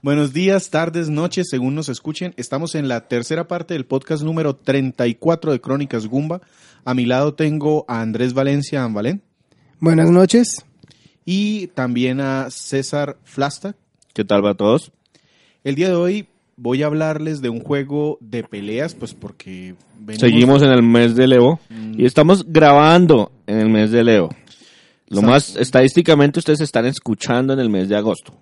Buenos días, tardes, noches, según nos escuchen. Estamos en la tercera parte del podcast número 34 de Crónicas Gumba. A mi lado tengo a Andrés Valencia Ambalén Buenas noches. y también a César Flasta. ¿Qué tal va a todos? El día de hoy voy a hablarles de un juego de peleas, pues porque venimos- Seguimos en el mes de Leo Mm. y estamos grabando en el mes de Leo. Lo Exacto. más estadísticamente ustedes están escuchando en el mes de agosto.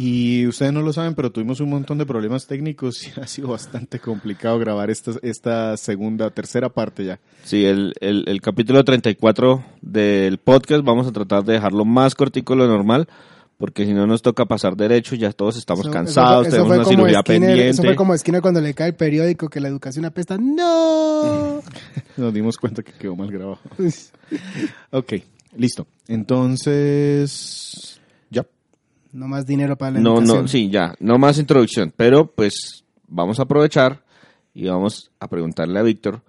Y ustedes no lo saben, pero tuvimos un montón de problemas técnicos y ha sido bastante complicado grabar esta, esta segunda, tercera parte ya. Sí, el, el, el capítulo 34 del podcast vamos a tratar de dejarlo más cortico de lo normal, porque si no nos toca pasar derecho, ya todos estamos Eso- cansados, eso- eso tenemos una cirugía Skinner- pendiente. Eso fue como Skinner cuando le cae el periódico que la educación apesta. ¡No! Nos dimos cuenta que quedó mal grabado. Ok, listo. Entonces. No más dinero para la No, educación. no, sí, ya, no más introducción, pero pues vamos a aprovechar y vamos a preguntarle a Víctor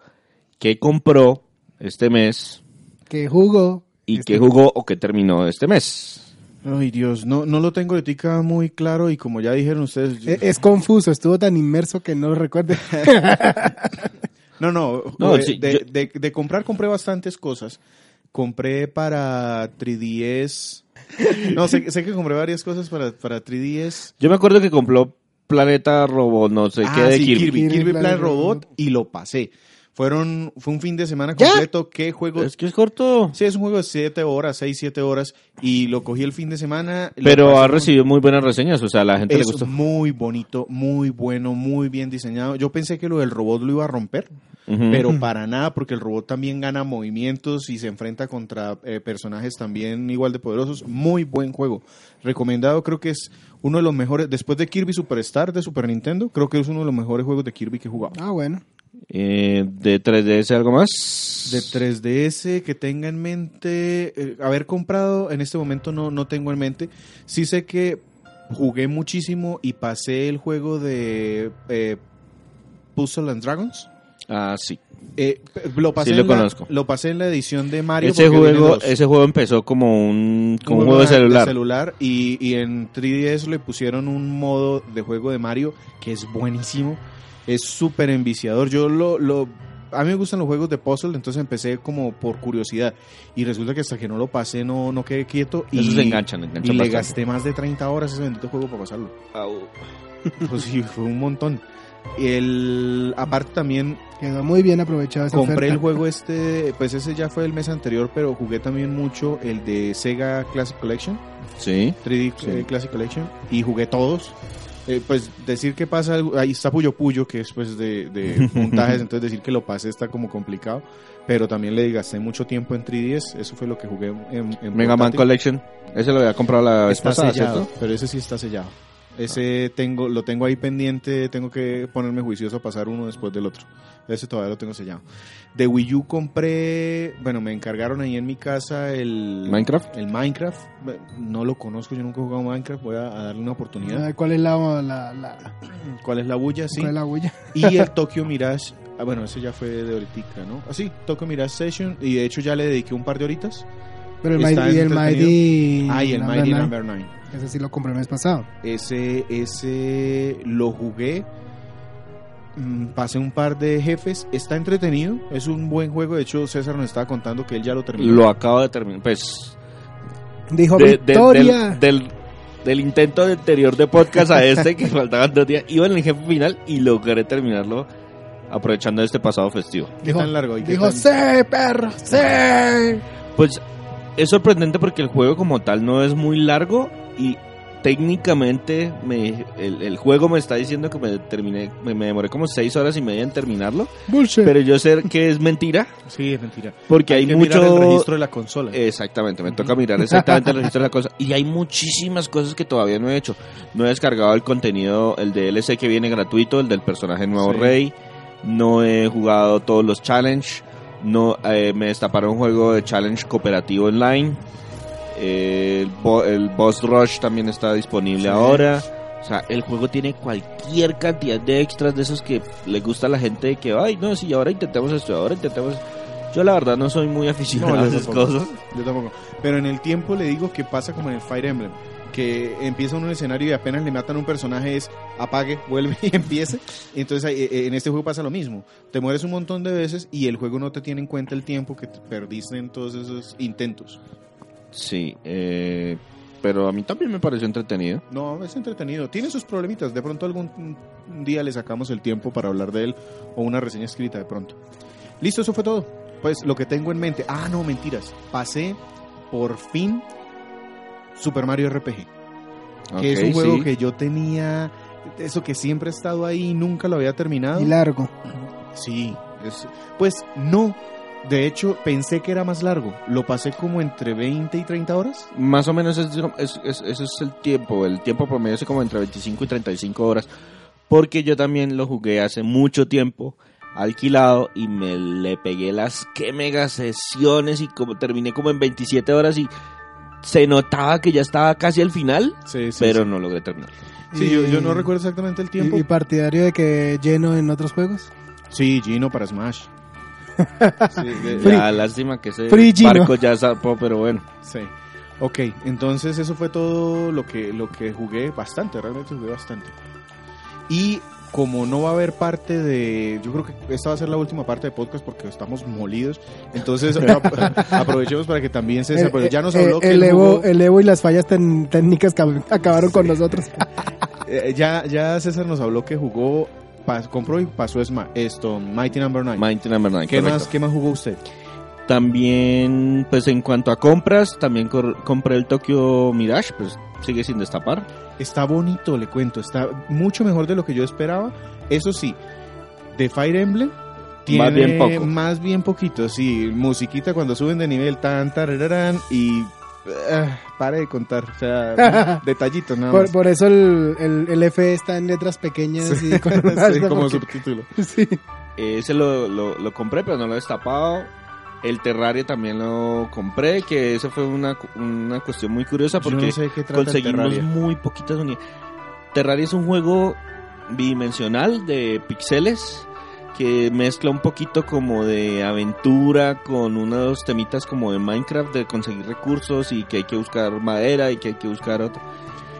qué compró este mes Que jugó. y Este- qué jugó o qué terminó este mes. Ay, Dios, no, no lo tengo ahorita muy claro y como ya dijeron ustedes... yo- Es, es confuso, estuvo tan inmerso que no lo recuerde. No, no, No, de, sí, de- yo- de- de comprar compré bastantes cosas. Compré para 3DS... No, sé, sé que compré varias cosas para, para 3DS. Yo me acuerdo que compró Planeta Robot, no sé qué Ah, de sí, Kirby. Kirby, Kirby Kirby Planet Robot y lo pasé. Fueron, fue un fin de semana ¿Ya? completo. ¿Qué juego? Es que es corto, Sí, es un juego de 7 horas, 6, 7 horas. Y lo cogí el fin de semana. pero ha con- recibido muy buenas reseñas, o sea, a la gente le Es gustó. muy bonito, muy bueno, muy bien diseñado. Yo pensé que lo del robot lo iba a romper, Pero para nada, porque el robot también gana movimientos y se enfrenta contra eh, personajes también igual de poderosos. Muy buen juego. Recomendado, creo que es uno de los mejores, después de Kirby Superstar de Super Nintendo, creo que es uno de los mejores juegos de Kirby que he jugado. ah, bueno. Eh, de 3DS, ¿algo más? De 3DS que tenga en mente, eh, haber comprado en este momento no, no tengo en mente. Sí sé que jugué muchísimo y pasé el juego de eh, Puzzle and Dragons. Ah, sí. Eh, lo, pasé Sí, lo en la- conozco. lo pasé en la edición de Mario. Ese juego, ese juego empezó como un, como un Un juego de celular. y, y en 3DS le pusieron un modo de juego de Mario que es buenísimo. Es súper enviciador. Yo lo, lo. A mí me gustan los juegos de puzzle, entonces empecé como por curiosidad. Y resulta que hasta que no lo pasé no, no quedé quieto. Y, se enganchan, y le gasté más de 30 horas ese bendito juego para pasarlo. Au. Pues sí, fue un montón. El, aparte también Quedó muy bien aprovechado esa compré el juego este, pues ese ya fue el mes anterior, pero jugué también mucho el de Sega Classic Collection. Sí. 3D Sí. eh, Classic Collection y jugué todos. Eh, pues decir que pasa, ahí está Puyo Puyo, que es pues de, de puntajes, entonces decir que lo pasé está como complicado, pero también le gasté mucho tiempo en 3DS, eso fue lo que jugué en, en Mega Man. Collection. Ese lo había comprado la vez Está pasada, sellado, ¿cierto? pero ese sí está sellado. Ese tengo, lo tengo ahí pendiente, tengo que ponerme juicioso a pasar uno después del otro. Ese todavía lo tengo sellado. De Wii U compré, bueno, me encargaron ahí en mi casa el Minecraft. El Minecraft, no lo conozco, yo nunca he jugado Minecraft, voy a, a darle una oportunidad. Ah, ¿Cuál es la, la, la- ¿Cuál es la bulla? Sí. cuál es la huella? Y el Tokyo Mirage, ah, bueno, ese ya fue de ahorita, ¿no? Ah, sí, Tokyo Mirage Session, y de hecho ya le dediqué un par de horitas. Pero el Mighty, el. Mighty... Ah, y el Number Mighty Nine. Number 9. Ese sí lo compré el mes pasado. Ese, ese lo jugué. mm, Pasé un par de jefes. Está entretenido. Es un buen juego. De hecho, César nos estaba contando que él ya lo terminó. Lo acabo de terminar. Pues. Dijo de- de- Victoria. del, del, del intento anterior de podcast a este, que faltaban dos días, iba en el jefe final y logré terminarlo aprovechando este pasado festivo. ¿Qué dijo, tan largo? ¿Y qué dijo, tan- sí, perro, sí. Pues es sorprendente porque el juego como tal no es muy largo y técnicamente me, el, el juego me está diciendo que me terminé, me, me demoré como seis horas y media en terminarlo, Bullshit. pero yo sé que es mentira Sí, es mentira. porque hay, que mucho mirar el registro de la consola. Exactamente, me toca mirar exactamente el registro de la cosa. Y hay muchísimas cosas que todavía no he hecho. No he descargado el contenido, el DLC que viene gratuito, el del personaje nuevo Sí. rey. No he jugado todos los challenge. No, eh, me destaparon un juego de challenge cooperativo online. Eh, el, bo- el Boss Rush también está disponible Sí. ahora. O sea, el juego tiene cualquier cantidad de extras de esos que le gusta a la gente que, ay, no, si ahora intentemos esto, ahora intentemos... Yo la verdad no soy muy aficionado No, a esas tampoco. cosas. Yo tampoco. Pero en el tiempo le digo que pasa como en el Fire Emblem. que empieza en un escenario y apenas le matan a un personaje es apague, vuelve y empiece. Entonces eh, en este juego pasa lo mismo. Te mueres un montón de veces y el juego no te tiene en cuenta el tiempo que te perdiste en todos esos intentos. Sí, eh, pero a mí también me pareció entretenido. No, es entretenido. Tiene sus problemitas. De pronto algún día le sacamos el tiempo para hablar de él o una reseña escrita de pronto. Listo, eso fue todo. Pues lo que tengo en mente. Ah, no, mentiras. Pasé por fin Super Mario RPG. Que es un juego sí. que yo tenía. Eso que siempre ha estado ahí y nunca lo había terminado. Y largo. Sí, es- pues no. De hecho, pensé que era más largo. Lo pasé como entre 20 y 30 horas. Más o menos es, es- es- ese es el tiempo. El tiempo promedio es como entre 25 y 35 horas. Porque yo también lo jugué hace mucho tiempo alquilado y me le pegué las que mega sesiones y como terminé como en 27 horas y se notaba que ya estaba casi al final, Sí, sí. pero sí. no logré terminar. Sí, yo, yo no recuerdo exactamente el tiempo. Y, y partidario de que lleno en otros juegos. Sí, Gino para Smash. Sí, La lástima que ese Gino. barco ya zapó, pero bueno. sí. Ok, entonces eso fue todo lo que, lo que jugué bastante, realmente jugué bastante. Y como no va a haber parte de... Yo creo que esta va a ser la última parte de podcast porque estamos molidos. Entonces ap- aprovechemos para que también César... pero ya nos el- habló que el, Evo, jugó- el Evo y las fallas ten- técnicas que acabaron con nosotros. eh, ya, ya César nos habló que jugó... compró y pasó Sma- esto, Mighty Number 9. Mighty Number Nine, ¿Qué, correcto. más, ¿Qué más jugó usted? También, pues en cuanto a compras, también compré el Tokyo Mirage, pues sigue sin destapar. Está bonito, le cuento. Está mucho mejor de lo que yo esperaba. Eso sí, de Fire Emblem tiene Más bien poco. más bien poquito, sí. Musiquita cuando suben de nivel, tan, tarararán, y... ah, pare de contar, o sea, detallitos nada Por, más. por eso el, el, el F está en letras pequeñas y con Sí, como porque- subtítulo. sí. Ese lo, lo, lo compré, pero no lo he destapado. El Terraria también lo compré, que esa fue una, una cuestión muy curiosa porque no sé conseguimos muy poquitas unidades. Terraria es un juego bidimensional de píxeles que mezcla un poquito como de aventura con unos temitas como de Minecraft de conseguir recursos y que hay que buscar madera y que hay que buscar otro.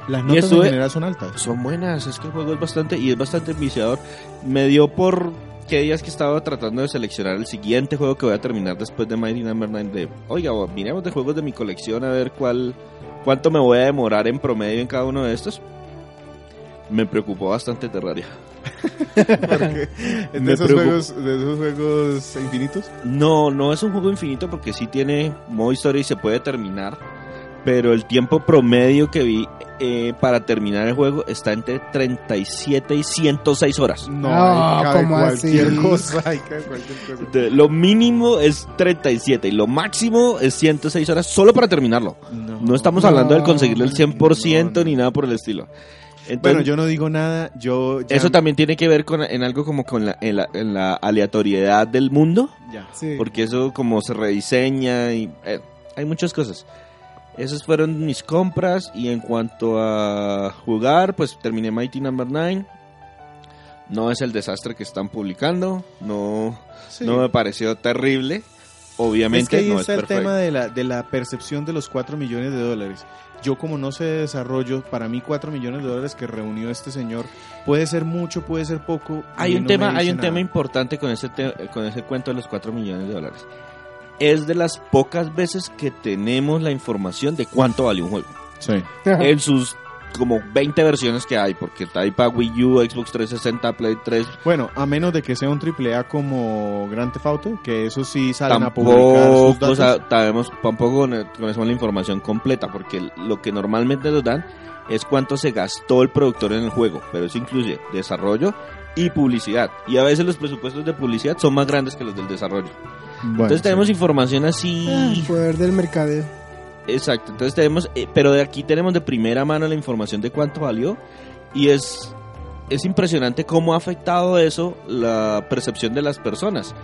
Las Y notas estuve- en general son altas. Son buenas, es que el juego es bastante y es bastante viciador. Me dio por qué días que estaba tratando de seleccionar el siguiente juego que voy a terminar después de Mighty Number 9 de, oiga, miremos de juegos de mi colección a ver cuál cuánto me voy a demorar en promedio en cada uno de estos. Me preocupó bastante Terraria. Porque de, esos juegos, de esos juegos infinitos. No, no es un juego infinito porque sí tiene modo historia y se puede terminar. Pero el tiempo promedio que vi eh, para terminar el juego está entre 37 y 106 horas. No, No, ¿cómo cualquier así? cosa. cualquier cosa. De- lo mínimo es 37 y lo máximo es 106 horas solo para terminarlo. No estamos hablando de No, conseguirle el 100% no, no. ni nada por el estilo. Entonces, Bueno, yo no digo nada. Yo ya- eso también tiene que ver con en algo como con la, en la, en la aleatoriedad del mundo, Ya. Sí. porque eso como se rediseña y eh, hay muchas cosas. Esas fueron mis compras y en cuanto a jugar, pues terminé Mighty Number 9. No es el desastre que están publicando, no, Sí. no me pareció terrible. Obviamente es que ahí no está es el perfecto. tema de la, de la percepción de los 4 millones de dólares. Yo como no sé de desarrollo, para mí 4 millones de dólares que reunió este señor puede ser mucho, puede ser poco. Hay un no tema, hay un nada. tema importante con ese te- con ese cuento de los 4 millones de dólares. Es de las pocas veces que tenemos la información de cuánto vale un juego. Sí. En sus como 20 versiones que hay, porque está ahí para Wii U, Xbox 360, Play 3. Bueno, a menos de que sea un triple A como Grand Theft Auto, que eso sí salen a publicar sus Tampoco, datos. o sea, sabemos, tampoco con- conocemos la información completa, porque lo que normalmente nos dan es cuánto se gastó el productor en el juego, pero eso incluye desarrollo y publicidad. Y a veces los presupuestos de publicidad son más grandes que los del desarrollo. Bueno, Entonces tenemos sí. información así. Ah, el poder del mercadeo. Exacto. Entonces tenemos, eh, pero de aquí tenemos de primera mano la información de cuánto valió y es es impresionante cómo ha afectado eso la percepción de las personas,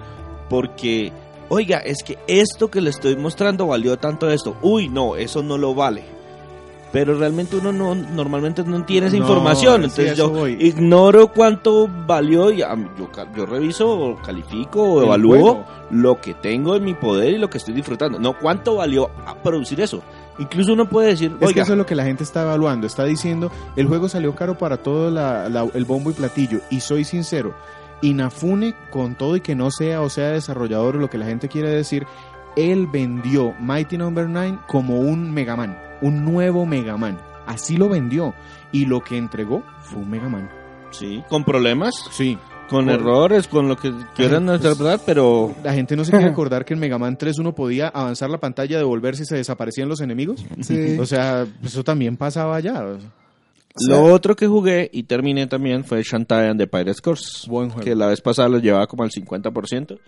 porque oiga, es que esto que le estoy mostrando valió tanto esto. Uy, no, eso no lo vale. Pero realmente uno no normalmente no tiene esa No, información, entonces yo voy. ignoro cuánto valió y yo, yo reviso o califico o evalúo lo que tengo en mi poder y lo que estoy disfrutando. No cuánto valió a producir eso. Incluso uno puede decir, Es que oiga, eso es lo que la gente está evaluando. Está diciendo, el juego salió caro para todo la- la- el bombo y platillo. Y soy sincero, Inafune, con todo y que no sea o sea desarrollador o lo que la gente quiere decir, él vendió Mighty Number 9 como un Mega Man, un nuevo Mega Man. Así lo vendió. Y lo que entregó fue un Mega Man. sí, con problemas, Sí. con Por- errores, con lo que quieran Pues- interpretar, pero La gente no se quiere acordar que en Mega Man 3 uno podía avanzar la pantalla, devolverse y se desaparecían los enemigos. Sí. O sea, eso también pasaba allá. lo otro que jugué y terminé también fue Shantae and the Pirates Course, Buen juego. que la vez pasada lo llevaba como al 50%,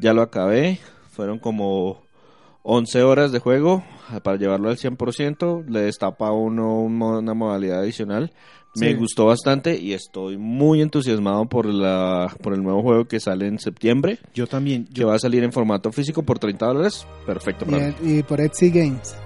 ya lo acabé, fueron como 11 horas de juego para llevarlo al 100%, le destapa a uno una modalidad adicional. Me gustó bastante y estoy muy entusiasmado por la por el nuevo juego que sale en septiembre, Yo también. que Yo, va a salir en formato físico por 30 dólares. Perfecto Y, para mí. y por Etsy Games.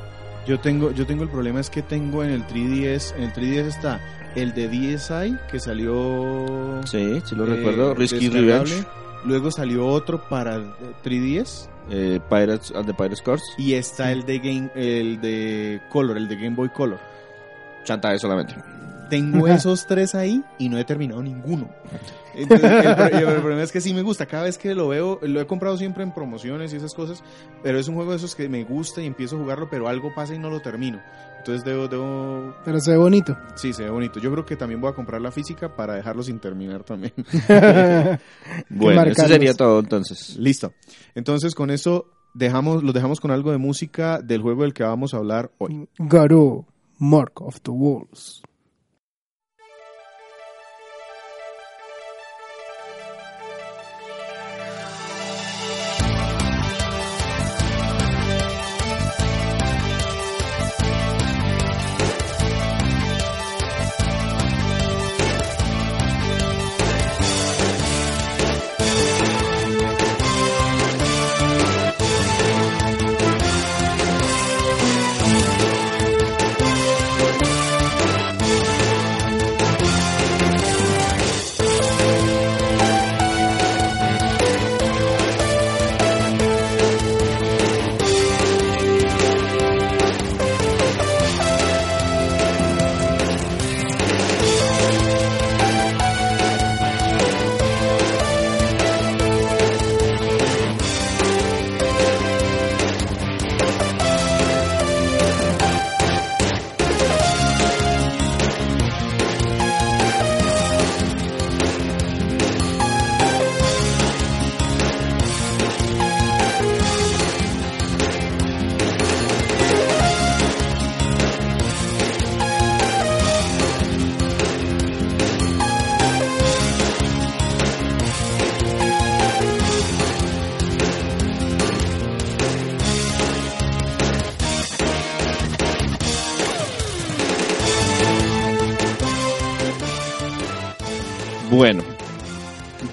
yo tengo, yo tengo el problema es que tengo en el 3DS, en el 3DS está el de DSi que salió Sí, sí lo eh, recuerdo. Risky. Revenge, Luego salió otro para el 3DS eh, Pirates and the Pirates Course, y está el de Game el de Color, el de Game Boy Color. Shantae solamente. Tengo esos tres ahí y no he terminado ninguno. Entonces, el, pro- el problema es que sí me gusta. Cada vez que lo veo, lo he comprado siempre en promociones y esas cosas, pero es un juego de esos que me gusta y empiezo a jugarlo, pero algo pasa y no lo termino. Entonces debo, debo, Pero se ve bonito. sí, se ve bonito. Yo creo que también voy a comprar la física para dejarlo sin terminar también. Bueno, eso sería todo entonces. Listo. Entonces con eso dejamos, los dejamos con algo de música del juego del que vamos a hablar hoy. Garou, Mark of the Wolves.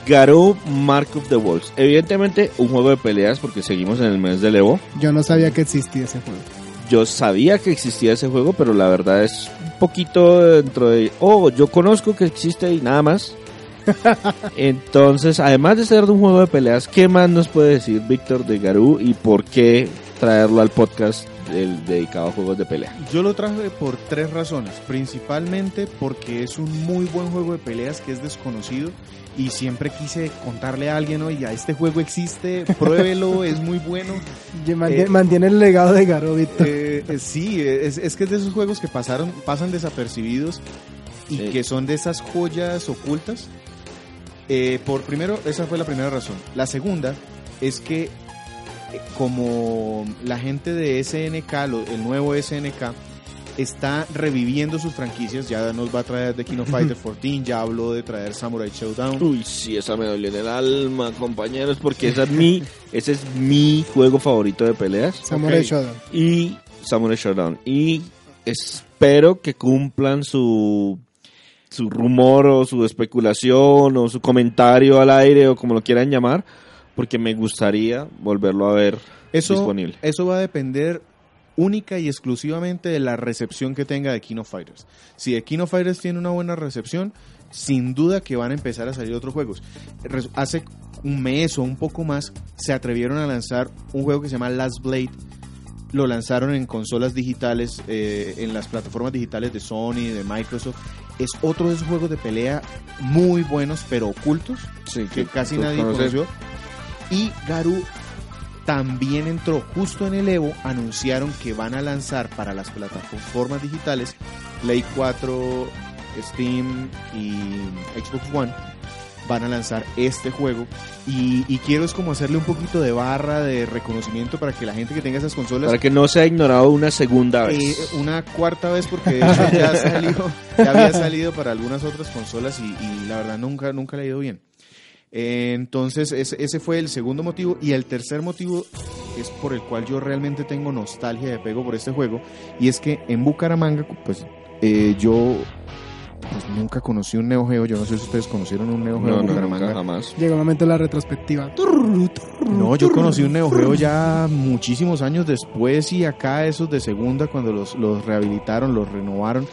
Garou Mark of the Wolves. Evidentemente, un juego de peleas porque seguimos en el mes del Evo. Yo no sabía que existía ese juego. Yo sabía que existía ese juego, pero la verdad es un poquito dentro de. Oh, yo conozco que existe y nada más. Entonces, además de ser de un juego de peleas, ¿qué más nos puede decir Víctor de Garou y por qué traerlo al podcast del- dedicado a juegos de pelea? Yo lo traje por tres razones. Principalmente porque es un muy buen juego de peleas que es desconocido y siempre quise contarle a alguien, oye, este juego existe, pruébelo, es muy bueno. Mantiene, Eh, mantiene el legado de Garou, Víctor. Eh, eh, sí, es, es que es de esos juegos que pasaron, pasan desapercibidos y Sí. que son de esas joyas ocultas. Eh, por primero, esa fue la primera razón. La segunda es que como la gente de SNK, lo- el nuevo SNK, está reviviendo sus franquicias, ya nos va a traer The King of Fighters 14, ya habló de traer Samurai Showdown. Uy, sí, esa me dolió en el alma, compañeros, porque esa es mi, ese es mi juego favorito de peleas. Samurai ok. Shodown. y Samurai Showdown. Y espero que cumplan su su rumor o su especulación o su comentario al aire o como lo quieran llamar, porque me gustaría volverlo a ver Eso, disponible. eso va a depender única y exclusivamente de la recepción que tenga de King of Fighters. Si de King of Fighters tiene una buena recepción, sin duda que van a empezar a salir otros juegos. Hace un mes o un poco más se atrevieron a lanzar un juego que se llama Last Blade, lo lanzaron en consolas digitales, eh, en las plataformas digitales de Sony, de Microsoft. Es otro de esos juegos de pelea muy buenos, pero ocultos, que casi nadie conoces. conoció. Y Garú también entró justo en el Evo, anunciaron que van a lanzar para las plataformas digitales Play 4, Steam y Xbox One. Van a lanzar este juego. Y, y quiero es como hacerle un poquito de barra de reconocimiento para que la gente que tenga esas consolas Para que no sea ignorado una segunda eh, vez. una cuarta vez porque de hecho ya salió ya había salido para algunas otras consolas y, y la verdad nunca nunca le ha ido bien Eh, entonces ese, ese fue el segundo motivo y el tercer motivo es por el cual yo realmente tengo nostalgia de pego por este juego y es que en Bucaramanga pues eh, yo pues nunca conocí un Neo Geo yo no sé si ustedes conocieron un Neo Geo no, en no, Bucaramanga nunca jamás. Llega el momento de la retrospectiva. no, yo conocí un Neo Geo ya muchísimos años después y acá esos de segunda cuando los, los rehabilitaron, los renovaron.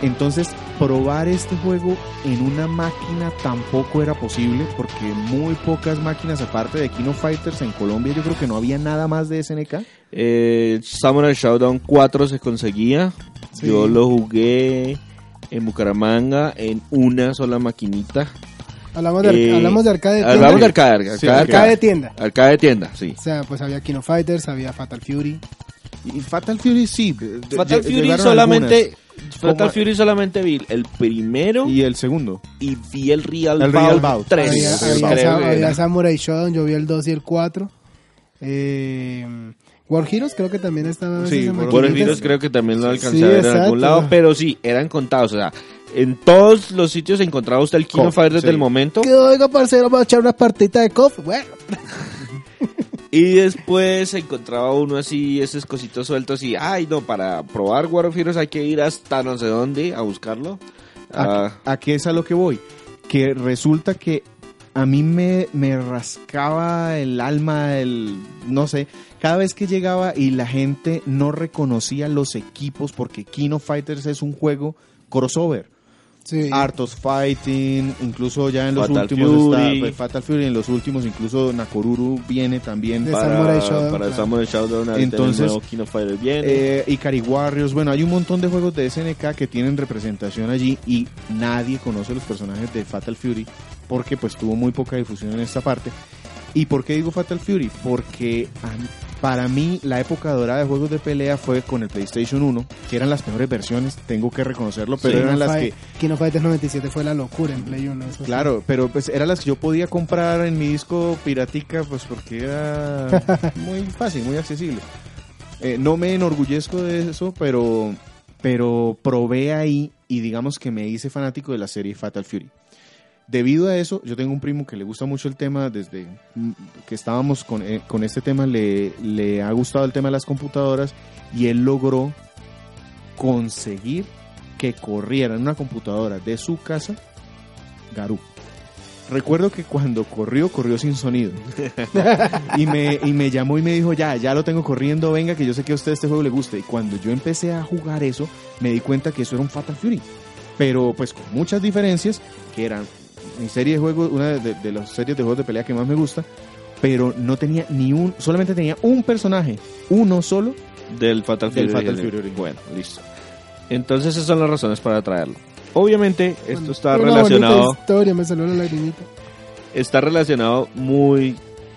Entonces, probar este juego en una máquina tampoco era posible porque muy pocas máquinas, aparte de Kino Fighters en Colombia, yo creo que no había nada más de SNK. Eh, Samurai Showdown 4 se conseguía. Sí. Yo lo jugué en Bucaramanga en una sola maquinita. Hablamos de, Eh, hablamos de arcade tienda. Hablamos de arcade, arcade, Sí, arcade, Arcade tienda. arcade tienda, sí. O sea, pues había Kino Fighters, había Fatal Fury. Y Fatal Fury sí. de- de- Fatal Fury solamente Fatal Fury solamente vi el primero. Y el segundo. y vi el Real, El Real Bout Bout. 3. había. Samurai Shodown, yo vi el 2 y el 4. Eh, War Heroes creo que también estaba. Sí, War virus creo que también lo alcancé Sí, a ver en exacto. algún lado, pero sí, eran contados. O sea, en todos los sitios encontraba usted el Kino Co- Fighter desde sí. el momento. Que oiga, parcero, vamos a echar una partita de KOF. Bueno, Y después encontraba uno así, esos cositos sueltos y, ay, no, para probar War of Heroes hay que ir hasta no sé dónde a buscarlo. Ah, ¿A, a qué es a lo que voy? Que resulta que a mí me, me rascaba el alma, el no sé, cada vez que llegaba y la gente no reconocía los equipos porque Kino Fighters es un juego crossover. Sí. Artos Fighting, incluso ya en los Fatal últimos Fury. está pues, Fatal Fury, en los últimos incluso Nakoruru viene también. De para Samurai Shodown, para el claro. Samurai Shodown Entonces, Kino Fighter viene. Eh, Ikari Warriors, bueno, hay un montón de juegos de SNK que tienen representación allí y nadie conoce los personajes de Fatal Fury porque pues tuvo muy poca difusión en esta parte. ¿Y por qué digo Fatal Fury? Porque mí- para mí la época dorada de juegos de pelea fue con el PlayStation 1, que eran las mejores versiones, tengo que reconocerlo, pero eran las Fi- que, Kino Fighters 97 fue la locura en Play 1. eso sí. claro, pero pues eran las que yo podía comprar en mi disco piratica, pues porque era muy fácil, muy accesible. Eh, no me enorgullezco de eso, pero, pero probé ahí y digamos que me hice fanático de la serie Fatal Fury. Debido a eso, yo tengo un primo que le gusta mucho el tema, desde que estábamos con, eh, con este tema, le, le ha gustado el tema de las computadoras y él logró conseguir que corriera en una computadora de su casa Garú. Recuerdo que cuando corrió, corrió sin sonido. y, me, y me llamó y me dijo, ya, ya lo tengo corriendo, venga, que yo sé que a usted este juego le gusta. Y cuando yo empecé a jugar eso, me di cuenta que eso era un Fatal Fury. Pero pues con muchas diferencias, que eran mi serie de juegos, una de, de las series de juegos de pelea que más me gusta, pero no tenía ni un, solamente tenía un personaje, uno solo, del Fatal Fury. del Fatal. Fury. Bueno, listo. Entonces esas son las razones para traerlo. Obviamente esto está relacionado historia, me salió la lagrimita. está relacionado muy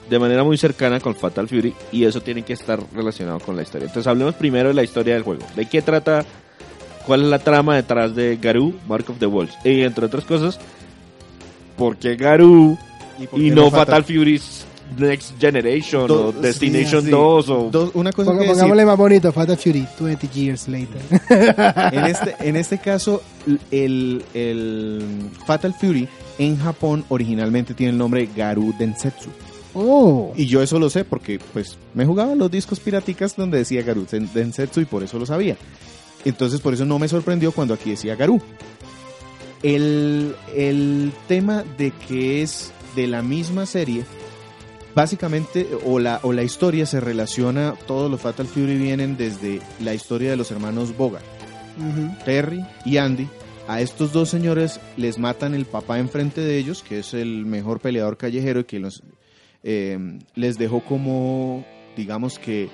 de manera muy cercana con Fatal Fury y eso tiene que estar relacionado con la historia. Entonces hablemos primero de la historia del juego. ¿De qué trata? ¿Cuál es la trama detrás de Garou, Mark of the Wolves? Y entre otras cosas, ¿por qué Garou por y qué no Fatal Fury's Next Generation Do- o Destination sí, sí. 2 o Dos- una cosa Ponga- que decir, pongámosle más bonito, Fatal Fury, 20 years later. en este, en este caso, el, el Fatal Fury en Japón originalmente tiene el nombre Garou Densetsu. Oh, Y yo eso lo sé porque pues me jugaba los discos piraticas donde decía Garou Den- Densetsu y por eso lo sabía. Entonces por eso no me sorprendió cuando aquí decía Garou. El, el tema de que es de la misma serie, básicamente, o la, o la historia se relaciona, todos los Fatal Fury vienen desde la historia de los hermanos Bogart. Terry y Andy, a estos dos señores les matan el papá enfrente de ellos, que es el mejor peleador callejero y que los, eh, les dejó como, digamos que,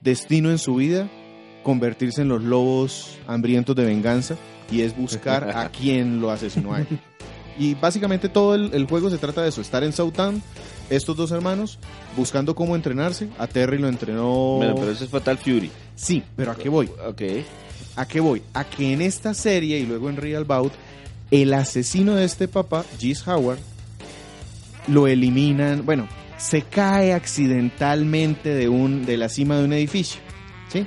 destino en su vida convertirse en los lobos hambrientos de venganza y es buscar a quien lo asesinó a él. Y básicamente todo el, el juego se trata de eso, estar en Southtown, estos dos hermanos, buscando cómo entrenarse. A Terry lo entrenó... Bueno, pero eso es Fatal Fury. Sí, pero ¿a qué voy? Ok. ¿A qué voy? A que en esta serie y luego en Real Bout, el asesino de este papá, Gis Howard, lo eliminan, bueno, se cae accidentalmente de un de la cima de un edificio. ¿Sí?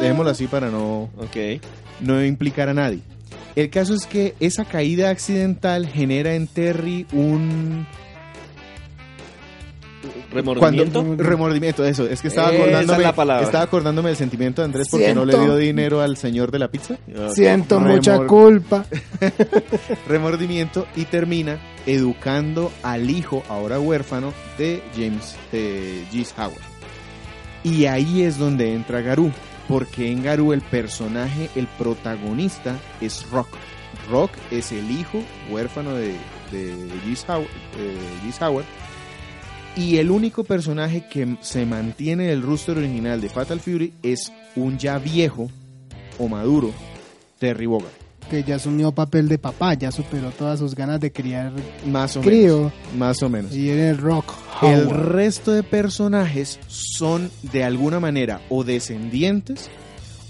Dejémoslo así para no, Ok. No implicar a nadie. El caso es que esa caída accidental genera en Terry un ¿Remordimiento? Cuando- remordimiento, eso. Es que estaba acordándome, es la palabra. estaba acordándome del sentimiento de Andrés porque no le dio dinero al señor de la pizza. Siento Remor- mucha culpa. remordimiento y termina educando al hijo, ahora huérfano, de James, de Gis Howard. Y ahí es donde entra Garú, porque en Garú el personaje, el protagonista es Rock. Rock es el hijo huérfano de, de Howard. Y el único personaje que se mantiene del roster original de Fatal Fury es un ya viejo o maduro Terry Bogard. Que ya asumió papel de papá, ya superó todas sus ganas de criar Más o menos. crío. Más o menos. Y era el rock. El resto de personajes son de alguna manera o descendientes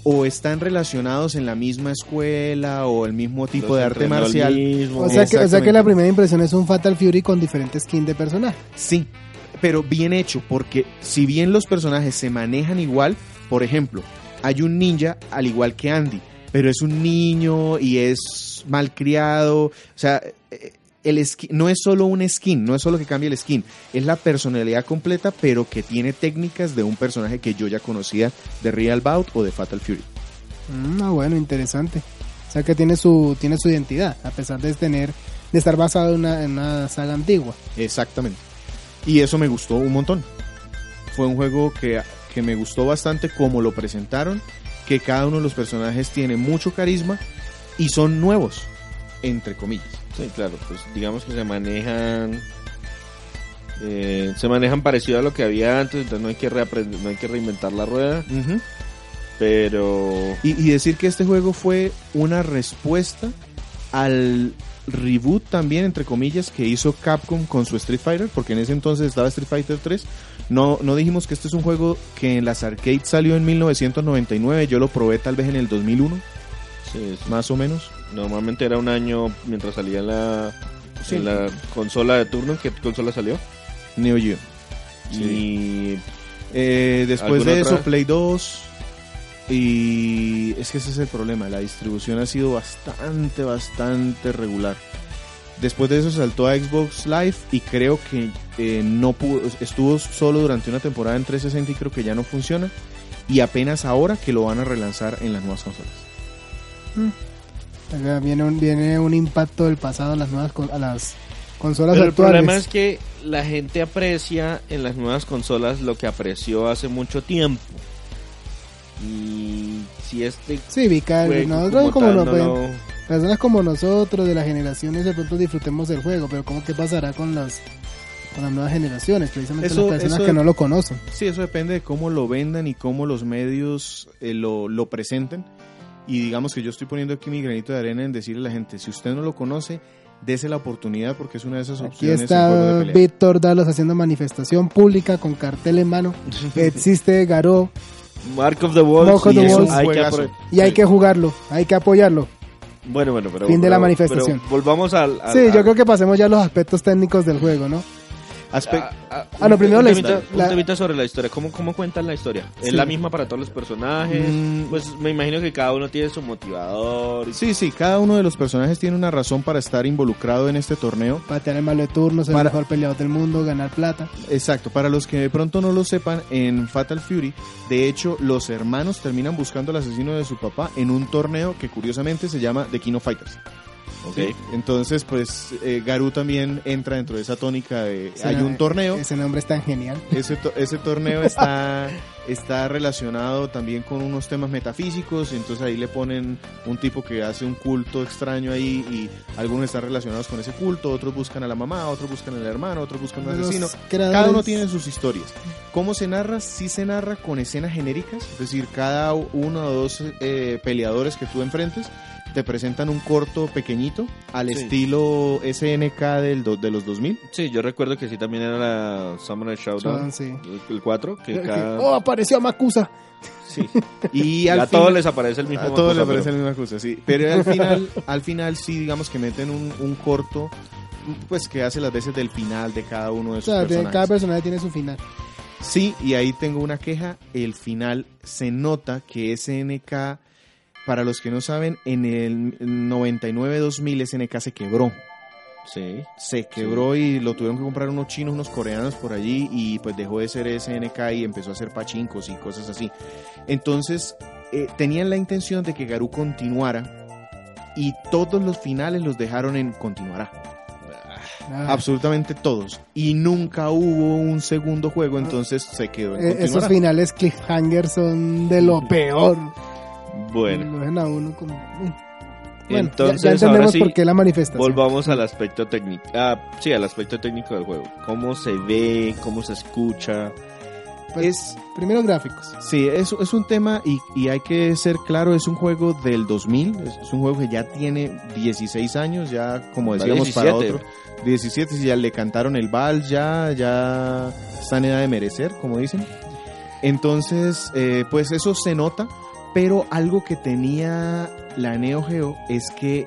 o están relacionados en la misma escuela o el mismo tipo Los de arte marcial. O sea, que, o sea que la primera impresión es un Fatal Fury con diferentes skins de personaje. Sí, pero bien hecho, porque si bien los personajes se manejan igual, por ejemplo, hay un ninja al igual que Andy, pero es un niño y es malcriado, o sea, eh, el skin- no es solo un skin, no es solo que cambia el skin, es la personalidad completa, pero que tiene técnicas de un personaje que yo ya conocía de Real Bout o de Fatal Fury. Mm, ah, bueno, interesante. O sea que tiene su, tiene su identidad, a pesar de tener, de estar basado en una, en una saga antigua. Exactamente. Y eso me gustó un montón. Fue un juego que, que me gustó bastante como lo presentaron, que cada uno de los personajes tiene mucho carisma y son nuevos, entre comillas. Sí, claro, pues digamos que se manejan eh, se manejan parecido a lo que había antes, entonces no hay que reaprender, no hay que reinventar la rueda, pero y, y decir que este juego fue una respuesta al reboot también, entre comillas, que hizo Capcom con su Street Fighter, porque en ese entonces estaba Street Fighter 3. No, no dijimos que este es un juego que en las arcades salió en 1999, yo lo probé tal vez en el 2001, sí, sí, más o menos. normalmente era un año mientras salía la, Sí. en la consola de turno, ¿qué consola salió? Neo Geo. Y Eh, después ¿Alguna de otra? eso, Play 2. Y es que ese es el problema. La distribución ha sido bastante, bastante regular. Después de eso saltó a Xbox Live y creo que eh, no pudo, estuvo solo durante una temporada en 360 y creo que ya no funciona. Y apenas ahora que lo van a relanzar en las nuevas consolas. Sea, viene, un, viene un impacto del pasado a las nuevas con- a las consolas Pero el actuales. problema es que la gente aprecia en las nuevas consolas lo que apreció hace mucho tiempo. Y si este Sí, Vicar, nosotros como como, tal no- no lo- personas como nosotros de las generaciones de pronto disfrutemos del juego, pero ¿cómo que pasará con las con las nuevas generaciones? Precisamente Eso- las personas eso- que no lo conocen. Sí, eso depende de cómo lo vendan y cómo los medios eh, lo, lo presenten. Y digamos que yo estoy poniendo aquí mi granito de arena en decirle a la gente, si usted no lo conoce, dese la oportunidad porque es una de esas Aquí opciones. de está. Víctor Dalos haciendo manifestación pública con cartel en mano. Existe Garó Mark of the Wolves Mark of y the hay que apro- y hay que jugarlo, hay que apoyarlo. Bueno, bueno, pero Fin de la pero- manifestación. pero volvamos al, al- Sí, yo creo que pasemos ya a los aspectos técnicos del juego, ¿no? Aspe- a- a- Ah, no, primero un la historia. La- un temita sobre la historia. ¿Cómo, cómo cuentan la historia? ¿Es Sí. la misma para todos los personajes? Mm. Pues me imagino que cada uno tiene su motivador. y- Sí, sí, cada uno de los personajes tiene una razón para estar involucrado en este torneo. Patear el malo de turno, ser Para- el mejor peleador del mundo, ganar plata. Exacto, para los que de pronto no lo sepan, en Fatal Fury, de hecho, los hermanos terminan buscando al asesino de su papá en un torneo que curiosamente se llama The King of Fighters. Ok. ¿sí? Entonces, pues eh, Garú también entra dentro de esa tónica de Ese hay un torneo. Ese nombre es tan genial. Ese, to- ese torneo está, está relacionado también con unos temas metafísicos, entonces ahí le ponen un tipo que hace un culto extraño ahí y algunos están relacionados con ese culto, otros buscan a la mamá, otros buscan al hermano, otros buscan a un asesino. creadores- Cada uno tiene sus historias. ¿Cómo se narra? Sí se narra con escenas genéricas, es decir, cada uno o dos eh, peleadores que tú enfrentes te presentan un corto pequeñito al Sí. estilo SNK del do- de los 2000. Sí, yo recuerdo que sí también era la Samurai Showdown, Son, sí. el- el 4, que cada... Oh, apareció Makusa. Sí, Y a todos les aparece el mismo A todos Makusa, les parece pero- la misma cosa, sí. Pero al final, al final sí, digamos que meten un, un corto, pues que hace las veces del final de cada uno de O sus sea, de- personajes. cada personaje tiene su final. Sí, y ahí tengo una queja. El final se nota que SNK, para los que no saben, en el 99-2000 SNK se quebró. Sí. Se quebró y lo tuvieron que comprar unos chinos, unos coreanos por allí y pues dejó de ser SNK y empezó a hacer pachincos y cosas así. Entonces eh, tenían la intención de que Garú continuara y todos los finales los dejaron en continuará. Ah, Absolutamente todos. Y nunca hubo un segundo juego, entonces se quedó en eh, esos finales cliffhanger son de lo peor. Bueno, Lo dejan a uno como... uy. Bueno, ya- entonces ya, ahora entendemos sí, por qué la manifestación. volvamos al aspecto técnico. Ah, sí, al aspecto técnico del juego. ¿Cómo se ve? ¿Cómo se escucha? Pues, Es, Primero gráficos. sí, es, es un tema y, y hay que ser claro, es un juego del 2000, es, es un juego que ya tiene 16 años, ya como decíamos para 17. otro. 17, si ya le cantaron el vals, ya, ya está en edad de merecer, como dicen. Entonces, eh, pues eso se nota, pero algo que tenía la Neo Geo es que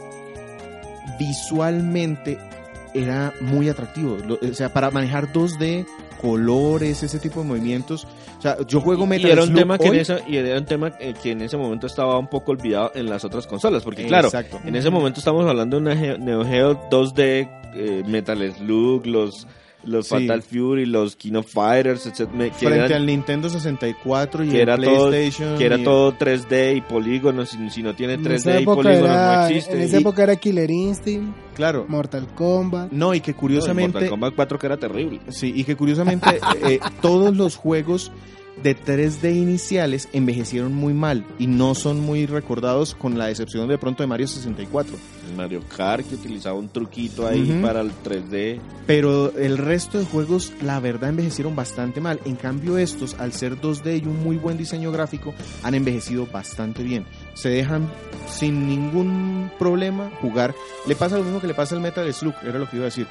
visualmente era muy atractivo. O sea, para manejar 2D, colores, ese tipo de movimientos. O sea, yo juego Metal y era un Slug tema que en y era un tema eh, que en ese momento estaba un poco olvidado en las otras consolas, porque claro, Exacto. en ese momento estamos hablando de una Neo Geo 2D, eh, Metal Slug, los los Sí. Fatal Fury, los King of Fighters, etc. me- que Frente eran- al Nintendo 64 y que el era todo- PlayStation. que era y- todo 3D y polígonos, si, si no tiene En 3D esa y época polígonos era- no existe. En esa Y- época era Killer Instinct, Claro. Mortal Kombat. No, y que no, curiosamente. Mortal Kombat 4 que era terrible. Sí, y que curiosamente eh, todos los juegos de 3D iniciales envejecieron muy mal y no son muy recordados con la excepción de pronto de Mario 64. El Mario Kart que utilizaba un truquito ahí para el 3D. Pero el resto de juegos, la verdad, envejecieron bastante mal. En cambio, estos, al ser 2D y un muy buen diseño gráfico, han envejecido bastante bien. Se dejan sin ningún problema jugar. Le pasa lo mismo que le pasa al Metal Slug, era lo que iba a decir.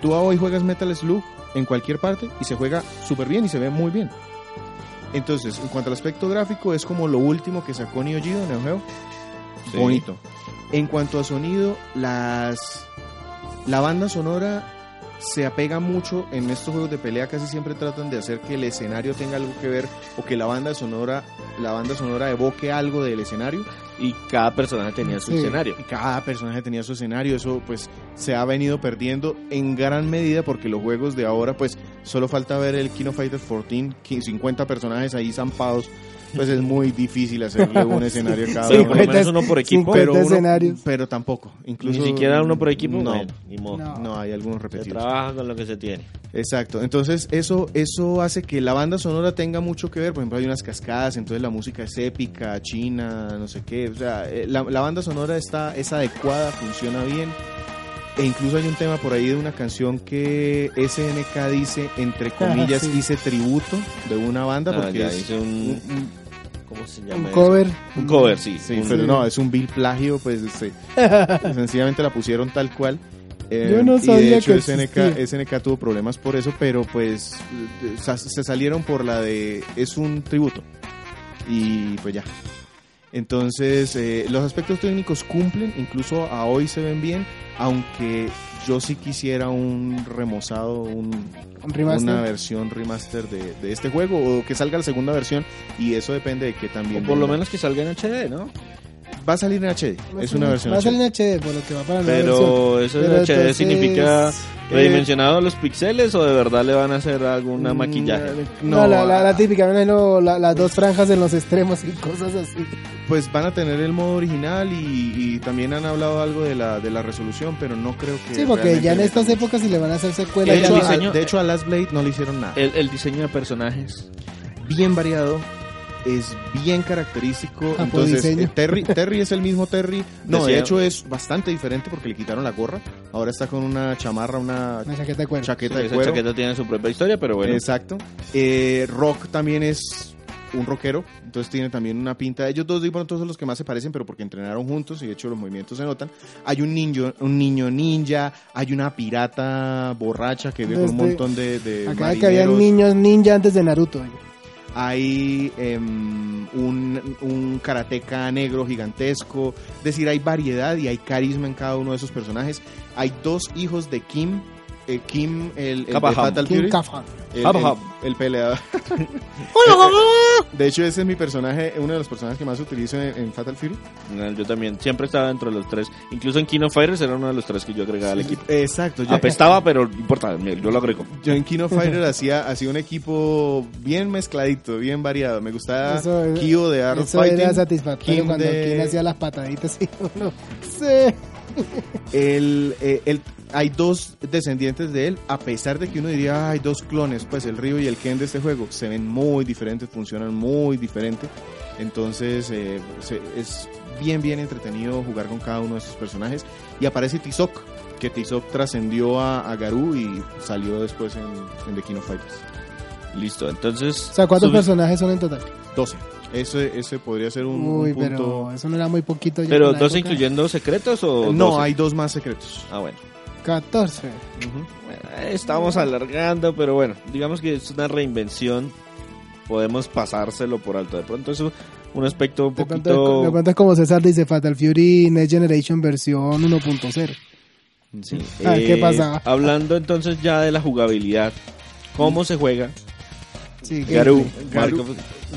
Tú hoy juegas Metal Slug en cualquier parte y se juega súper bien y se ve muy bien. Entonces, en cuanto al aspecto gráfico, es como lo último que sacó Neo Geo, Neo Geo. Sí. Bonito. En cuanto a sonido, las la banda sonora se apega mucho en estos juegos de pelea casi siempre tratan de hacer que el escenario tenga algo que ver o que la banda sonora la banda sonora evoque algo del escenario Y cada personaje tenía su Sí. escenario. y cada personaje tenía su escenario eso pues se ha venido perdiendo en gran medida porque los juegos de ahora pues solo falta ver el Kino Fighter 14 qui- 50 personajes ahí zampados pues es muy difícil hacerle un escenario a cada uno menos uno por equipo. pero, uno- escenarios. pero tampoco incluso Ni siquiera uno por equipo. no Bueno, ni modo. No. no hay algunos Se repetidos trabaja con lo que se tiene. Exacto, entonces eso, eso hace que la banda sonora tenga mucho que ver, por ejemplo hay unas cascadas, entonces la música es épica, china, no sé qué, o sea, eh, la, la banda sonora está, es adecuada, funciona bien, e incluso hay un tema por ahí de una canción que SNK dice, entre comillas, sí. hice tributo de una banda, Ah, porque ya es un, un- un- ¿Cómo se Un llama? eso? cover. Un cover, sí. sí, un- pero no, es un vil plagio, pues este, sencillamente la pusieron tal cual. Eh, Yo no y sabía de hecho que SNK, tuvo problemas por eso, pero pues se salieron por la de es un tributo y pues ya. Entonces eh, los aspectos técnicos cumplen, incluso a hoy se ven bien, aunque yo sí quisiera un remozado, un, Un remaster. una versión remaster de, de este juego o que salga la segunda versión y eso depende de que O también por lo menos que salga en HD, ¿no? Va a salir en HD. Es una versión Va a salir HD. en HD, por lo que va para la nueva versión. Pero eso Pero de HD entonces, significa eh, redimensionado los píxeles o de verdad le van a hacer alguna Mm, maquillaje. No, la, la, la típica, imagino la- las dos franjas en los extremos y cosas así. Pues van a tener el modo original y, y también han hablado algo de la, de la resolución, pero no creo que. Sí, porque ya en estas épocas si le van a hacer mucho. secuela De hecho, no- a, diseño- de hecho, a Last Blade no le hicieron nada. El, el diseño de personajes. bien variado, es bien característico. Ah, Entonces, eh, Terry, Terry es el mismo Terry. No, de hecho es bastante diferente porque le quitaron la gorra. Ahora está con una chamarra, una una chaqueta de cuero. chaqueta de Esa cuero. chaqueta tiene su propia historia, pero bueno. Exacto. Eh, Rock también es un rockero, entonces tiene también una pinta. Ellos dos de pronto son los que más se parecen, pero porque entrenaron juntos y de hecho los movimientos se notan. Hay un niño, un niño ninja, hay una pirata borracha que vive con un montón de, de Acá que había marineros. niños ninja antes de Naruto. Hay em, un, un karateca negro gigantesco, es decir, hay variedad y hay carisma en cada uno de esos personajes. Hay dos hijos de Kim, eh, Kim el, el de. Fatal Kim Fury, el, el- el peleador. de hecho, ese es mi personaje, uno de los personajes que más utilizo en, en Fatal Fury. No, Yo también, siempre estaba dentro de los tres. Incluso en King of Fighters era uno de los tres que yo agregaba al equipo. Exacto, yo, Apestaba, pero importa, yo lo agrego. yo en King of Fighter hacía, hacía un equipo bien mezcladito, bien variado. Me gustaba Eso es- Kyo de Art Eso era Fighting. satisfactorio Kim cuando de- Kim hacía las pataditas y uno. Sí. El, eh, el- hay dos descendientes de él, a pesar de que uno diría, "Ah, hay dos clones, pues el Ryu y el Ken de este juego se ven muy diferentes, funcionan muy diferente. Entonces eh, se- es bien, bien entretenido jugar con cada uno de estos personajes. Y aparece Tizok, que Tizok trascendió a, a Garou y salió después en, en The King of Fighters. Listo, entonces. O sea, ¿cuántos subi- personajes son en total? 12. Ese, ese podría ser un, un Uy, punto... pero eso no era muy poquito. ya Pero en la dos época. incluyendo secretos o. No, 12? hay dos más secretos. Ah, bueno. 14. Bueno, Estamos alargando, pero bueno, digamos que es una reinvención. Podemos pasárselo por alto. De pronto es un- aspecto un De pronto, poquito. de pronto es como César dice Fatal Fury Next Generation versión 1.0. Sí. ¿qué Eh, pasaba? Hablando entonces ya de la jugabilidad, ¿cómo se juega? Sí, Garú. Garú.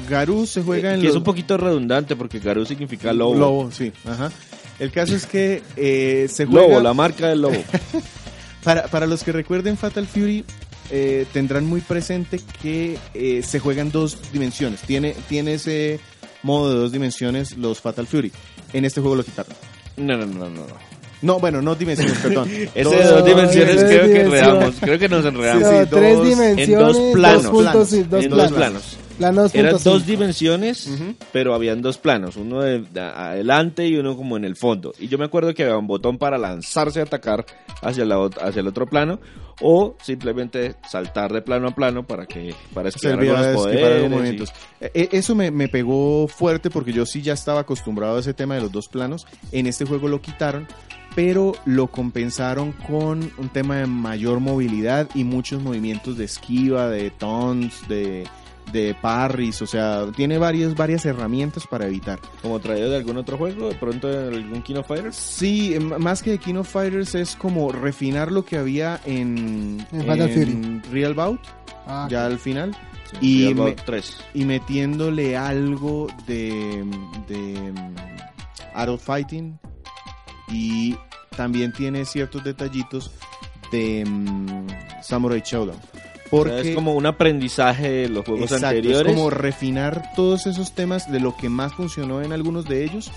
Garou se juega en que los... es un poquito redundante porque Garú significa lobo. Lobo, sí. Ajá. El caso es que eh, se juega... Lobo, la marca del lobo. Para, para los que recuerden Fatal Fury, eh, tendrán muy presente que eh, se juega en dos dimensiones. Tiene, tiene ese modo de dos dimensiones los Fatal Fury. En este juego lo quitaron. No, no, no, no. no. No, bueno, no dimensiones, perdón. Ese Dos- de dos dimensiones tres creo que enredamos. Creo que nos enredamos. No, Sí, tres dos- dimensiones, en dos planos. dos puntos y dos en planos. dos planos. Planos Eran dos cinco. dimensiones, Ujú. pero habían dos planos, uno de, de adelante y uno como en el fondo. Y yo me acuerdo que había un botón para lanzarse a atacar hacia, la, hacia el otro plano o simplemente saltar de plano a plano para que para esquivar algunos poderes. algunos y- movimientos. Eh, eh, Eso me, me pegó fuerte porque yo sí ya estaba acostumbrado a ese tema de los dos planos. En este juego lo quitaron, pero lo compensaron con un tema de mayor movilidad y muchos movimientos de esquiva, de taunts, de, de parries. O sea, tiene varias, varias herramientas para evitar. como traído de algún otro juego, de pronto de algún King of Fighters. Sí, m- más que de King of Fighters es como refinar lo que había en, En Fatal en Real Bout, Ah, ya al final. Y Y me- 3. y metiéndole algo de, de mm, Art of Fighting y también tiene ciertos detallitos de mm, Samurai Showdown. Porque es como un aprendizaje de los juegos exacto, anteriores. es como refinar todos esos temas de lo que más funcionó en algunos de ellos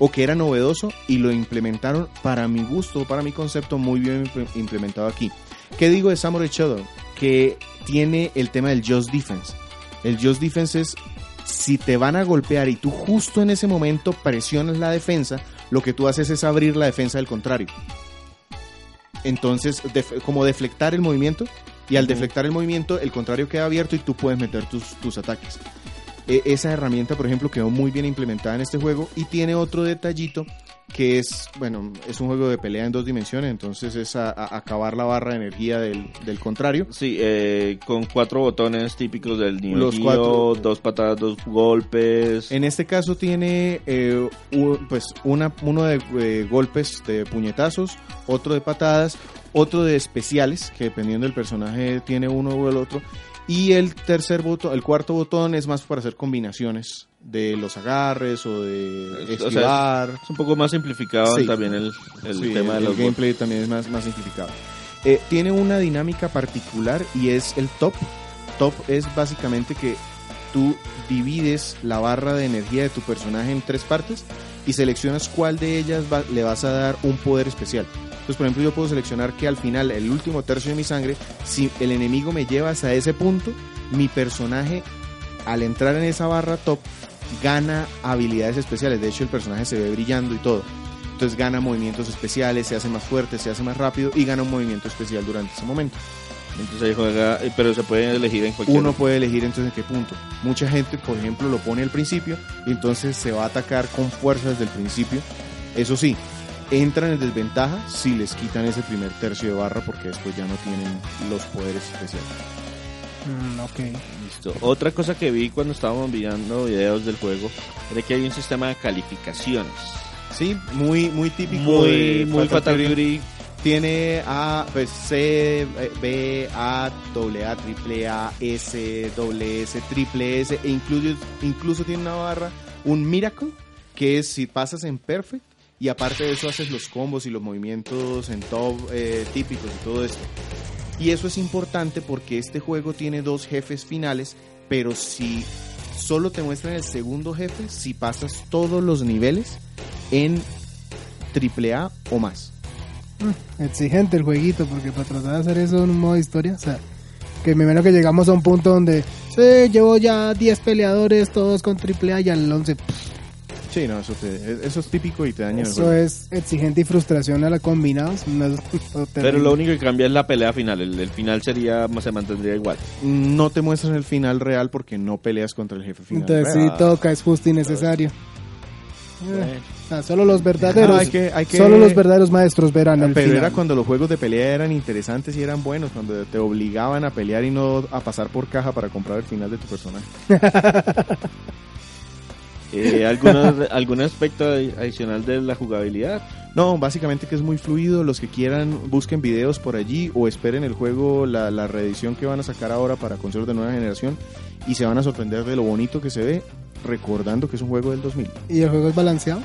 o que era novedoso y lo implementaron para mi gusto, para mi concepto muy bien imple- implementado aquí. ¿Qué digo de Samurai Shodown? Que tiene el tema del Just Defense. El Just Defense es si te van a golpear y tú justo en ese momento presionas la defensa, lo que tú haces es abrir la defensa del contrario. Entonces, def- como deflectar el movimiento, y al deflectar el movimiento, el contrario queda abierto y tú puedes meter tus, tus ataques. E- esa herramienta, por ejemplo, quedó muy bien implementada en este juego y tiene otro detallito que es, bueno, es un juego de pelea en dos dimensiones, entonces es a- a- acabar la barra de energía del, del contrario. Sí, eh, con cuatro botones típicos del Neo Los Geo, cuatro. dos patadas, dos golpes. En este caso tiene eh, pues una, uno de eh, golpes de puñetazos, otro de patadas, otro de especiales, que dependiendo del personaje tiene uno o el otro. Y el tercer botón, el cuarto botón es más para hacer combinaciones de los agarres o de Es- o sea, esquivar. Es un poco más simplificado Sí. también el, el Sí, tema de el los gameplay también es más, más simplificado. Eh, tiene una dinámica particular y es el top. Top es básicamente que tú divides la barra de energía de tu personaje en tres partes y seleccionas cuál de ellas va- le vas a dar un poder especial. Entonces, por ejemplo, yo puedo seleccionar que al final, el último tercio de mi sangre, si el enemigo me lleva hasta ese punto, mi personaje, al entrar en esa barra top, gana habilidades especiales. De hecho, el personaje se ve brillando y todo. Entonces gana movimientos especiales, se hace más fuerte, se hace más rápido y gana un movimiento especial durante ese momento. Entonces ahí juega, eh, pero se puede elegir en cualquier Uno puede elegir entonces en qué punto. Mucha gente, por ejemplo, lo pone al principio y entonces se va a atacar con fuerza desde el principio. Eso sí, entran en desventaja si les quitan ese primer tercio de barra porque después ya no tienen los poderes especiales. Mm, ok. Listo. Otra cosa que vi cuando estábamos viendo videos del juego era que hay un sistema de calificaciones. Sí, muy, muy típico. Muy, de muy Fatal Fury. Tiene A, pues C, B, A, doble A, triple A, S, doble S, triple S, e incluso, incluso tiene una barra, un Miracle, que es si pasas en Perfect, y aparte de eso haces los combos y los movimientos en top eh, típicos y todo esto. Y eso es importante porque este juego tiene dos jefes finales, pero si solo te muestran el segundo jefe, si pasas todos los niveles en triple A o más. Mm, Exigente el jueguito, porque para tratar de hacer eso en un modo historia, o sea, que me imagino que llegamos a un punto donde, sí, llevo ya 10 peleadores, todos con triple A y al 11. pff, Sí, no, eso, te- eso es típico y te daña el Eso es exigente y frustración a la combinados. no es- Pero lo único que cambia es la pelea final. El, el final sería se mantendría igual. No te muestran el final real porque no peleas contra el jefe final. Entonces real. sí toca, es justo y necesario. Eh, o sea, solo los verdaderos, No, hay que- hay que- solo los verdaderos maestros verán el Pero final. era cuando los juegos de pelea eran interesantes y eran buenos, cuando te obligaban a pelear y no a pasar por caja para comprar el final de tu personaje. Eh, ¿alguno- ¿Algún aspecto adi- adicional de la jugabilidad? No, básicamente que es muy fluido. Los que quieran busquen videos por allí o esperen el juego, la, la reedición que van a sacar ahora para consolas de nueva generación y se van a sorprender de lo bonito que se ve, recordando que es un juego del 2000. ¿Y el juego es balanceado?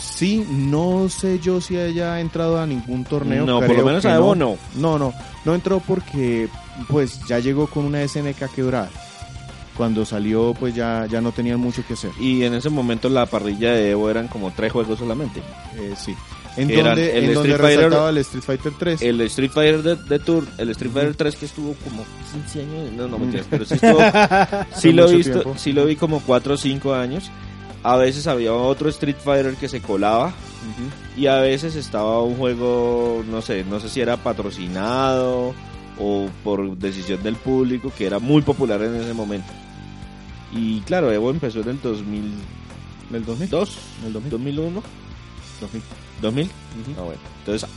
Sí, no sé yo si haya entrado a ningún torneo. No, por lo menos a Evo no. No, no, no entró porque pues ya llegó con una SNK quebrada. Cuando salió pues ya, ya no tenían mucho que hacer. Y en ese momento la parrilla de Evo eran como tres juegos solamente. Eh, sí. En donde, el en donde Street Fighter- resaltaba el Street Fighter 3. El Street Fighter de, de Tour, el Street Fighter 3 que estuvo como 15 años, no, no mentiras, pero sí estuvo, sí lo visto, sí lo vi como 4 o 5 años. A veces había otro Street Fighter que se colaba y a veces estaba un juego, no sé, no sé si era patrocinado o por decisión del público que era muy popular en ese momento. Y claro, Evo empezó en el 2002, ¿Del 2000? ¿Del 2000? 2001, 2000. 2000. Ujú. Ah, bueno. Entonces,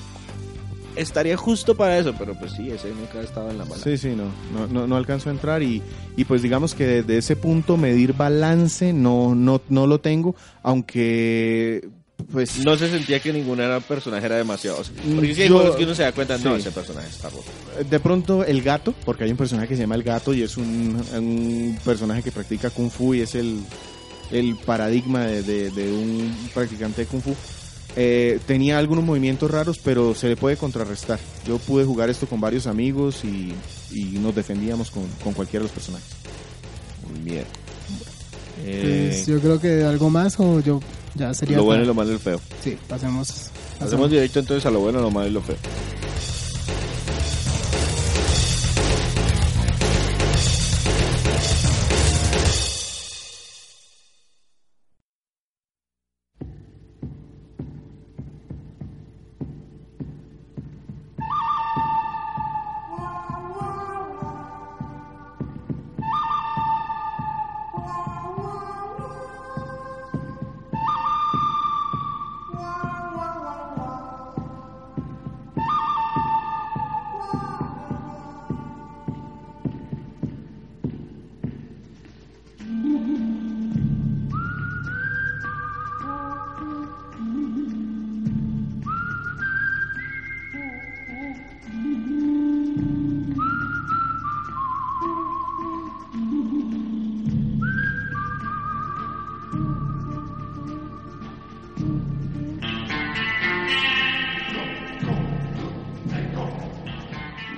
estaría justo para eso, pero pues sí, ese nunca estaba en la mala. Sí, sí, no, no, no, no alcanzo a entrar y, y pues digamos que desde ese punto medir balance no, no, no lo tengo, aunque pues No se sentía que ninguna era personaje era demasiado. o sea, Mm, Porque si hay yo- juegos que uno se da cuenta, no, sí. ese personaje está roto. de pronto el gato, porque hay un personaje que se llama el gato y es un, un personaje que practica kung fu y es el, el paradigma de, de- de un practicante de kung fu. Eh, tenía algunos movimientos raros, pero se le puede contrarrestar. Yo pude jugar esto con varios amigos y, y nos defendíamos con, con cualquiera de los personajes. Muy bien. Eh, Pues yo creo que algo más o yo ya sería... lo bueno y lo malo y lo feo. Sí, pasemos. Hacemos directo entonces a lo bueno, lo malo y lo feo.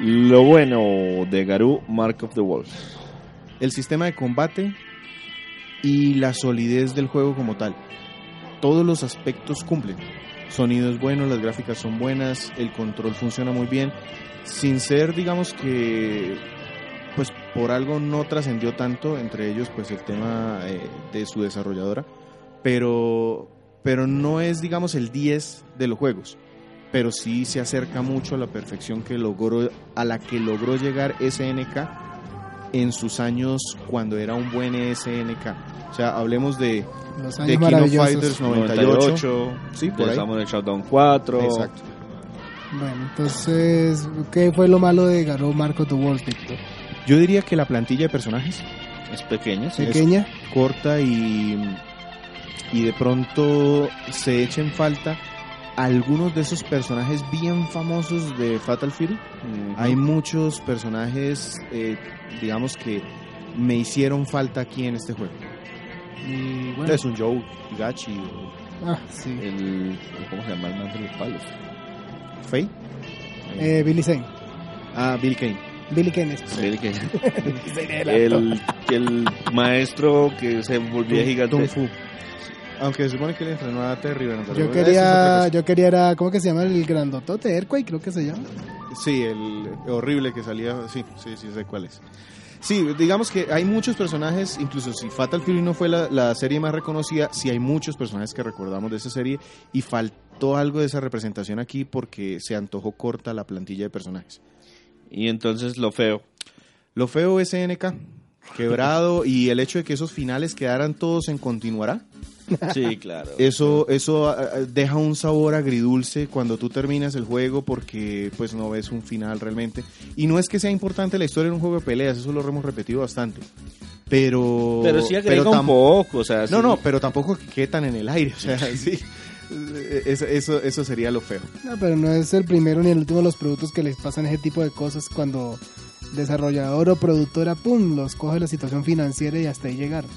Lo bueno de Garou, Mark of the Wolf. El sistema de combate y la solidez del juego como tal. Todos los aspectos cumplen. Sonido es bueno, las gráficas son buenas, el control funciona muy bien. Sin ser, digamos que, pues por algo no trascendió tanto, entre ellos pues el tema eh, de su desarrolladora. Pero, pero no es, digamos, el 10 de los juegos. Pero sí se acerca mucho a la perfección que logró, a la que logró llegar SNK en sus años cuando era un buen SNK. O sea, hablemos de, Los de maravillosos. Fighters 98. Sí, por ahí. Estamos en el Showdown 4. Exacto. Bueno, entonces, ¿qué fue lo malo de Garou Marco the Wolf, Víctor? Yo diría que la plantilla de personajes Es pequeño, sí. Pequeña. corta y, y de pronto se echa en falta algunos de esos personajes bien famosos de Fatal Fury. Hay muchos personajes, eh, digamos que me hicieron falta aquí en este juego. Y bueno, Es un Joe Higachi o ah, sí. El, ¿Cómo se llama el man de los palos? Faye. Eh, Billy Zane. Ah, Bill Kane. Billy Kane. El, que- el, el maestro que se volvía gigante. Fu. Aunque se supone que le entrenó a Terry pero Yo quería, yo quería era, ¿cómo que se llama el grandotote? Earthquake, creo que se llama. Sí, el horrible que salía. Sí, sí, sí, sé cuál es. Sí, digamos que hay muchos personajes, incluso si Fatal Fury no fue la, la serie más reconocida, sí hay muchos personajes que recordamos de esa serie y faltó algo de esa representación aquí porque se antojó corta la plantilla de personajes. Y entonces lo feo. Lo feo es SNK, quebrado y el hecho de que esos finales quedaran todos en continuará. Sí, claro. Eso, eso ah, ah, deja un sabor agridulce cuando tú terminas el juego porque pues no ves un final realmente. Y no es que sea importante la historia en un juego de peleas, eso lo hemos repetido bastante. Pero... Pero sí agrega un tam- poco, o sea, No, sí. no, pero tampoco que quede tan en el aire, o sea, sí. Eso, eso, eso sería lo feo. No, pero no es el primero ni el último de los productos que les pasan ese tipo de cosas cuando desarrollador o productora, pum, los coge la situación financiera y hasta ahí llegaron.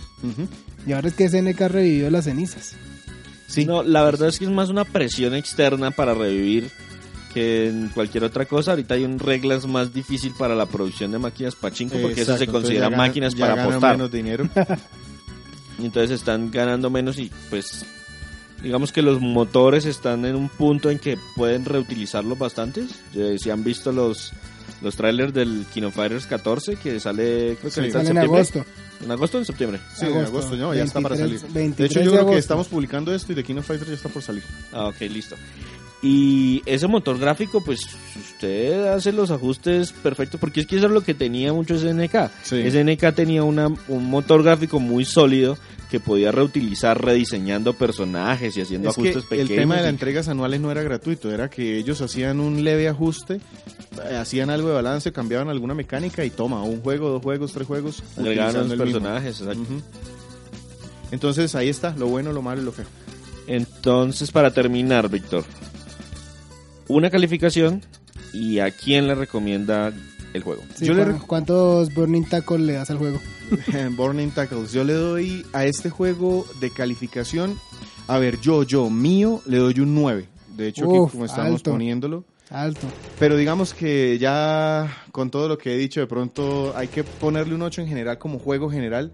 Y ahora es que SNK revivió las cenizas. Sí, No, la verdad es que es más una presión externa para revivir que en cualquier otra cosa. Ahorita hay un reglas más difícil para la producción de máquinas pachinko porque eso se considera ganan- máquinas ya para ganan apostar. menos dinero. Entonces están ganando menos y pues digamos que los motores están en un punto en que pueden reutilizarlos bastantes. Si han visto los los trailers del Kino Fighters 14 que sale creo que Sí. ahorita en Sale en septiembre. agosto. ¿En agosto o en septiembre? Sí, en agosto, ¿no? Ya está para 23, salir. 23 De hecho, yo de creo que estamos publicando esto y The King of Fighters ya está por salir. Ah, ok, listo. Y ese motor gráfico, pues usted hace los ajustes perfectos, porque es que eso es lo que tenía mucho SNK. Sí. SNK tenía una, un motor gráfico muy sólido que podía reutilizar rediseñando personajes y haciendo Es que ajustes el pequeños. tema de las entregas anuales no era gratuito, era que ellos hacían un leve ajuste, eh, hacían algo de balance, cambiaban alguna mecánica y toma, un juego, dos juegos, tres juegos, agregaban los personajes, exacto. Entonces ahí está, lo bueno, lo malo y lo feo. Entonces, para terminar, Víctor, una calificación y a quién le recomienda el juego. Sí, Yo le ¿cu- rec- ¿Cuántos Burning Tackle le das al juego? Burning Tackles, yo le doy a este juego de calificación, a ver, yo, yo, mío, le doy un 9. De hecho, Uf, aquí como estamos alto. poniéndolo. Alto. Pero digamos que ya con todo lo que he dicho, de pronto hay que ponerle un 8 en general como juego general,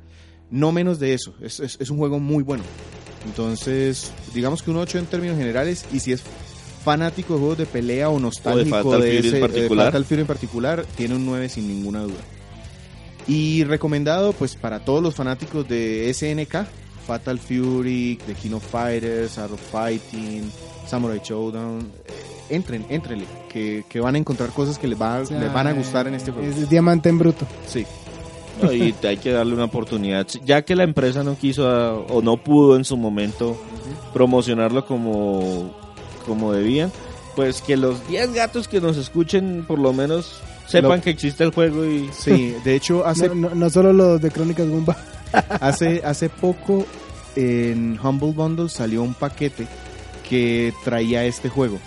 no menos de eso. Es, es- es un juego muy bueno. Entonces, digamos que un 8 en términos generales y si es fanático de juegos de pelea o nostálgico Fatal de, Fury en ese, particular. de Fatal Fury en particular, tiene un 9 sin ninguna duda. Y recomendado pues para todos los fanáticos de SNK, Fatal Fury, The King of Fighters, Art of Fighting, Samurai Showdown, eh, entren, entrenle, que, que van a encontrar cosas que les, va- O sea, les van a gustar en este juego. Es diamante en bruto. Sí, No, y hay que darle una oportunidad. Ya que la empresa no quiso ah, o no pudo en su momento promocionarlo como, como debían, pues que los 10 gatos que nos escuchen por lo menos sepan Lo- que existe el juego y sí. De hecho, hace, No, no, no solo los de Crónicas Gumba. hace, hace poco en Humble Bundle salió un paquete que traía este juego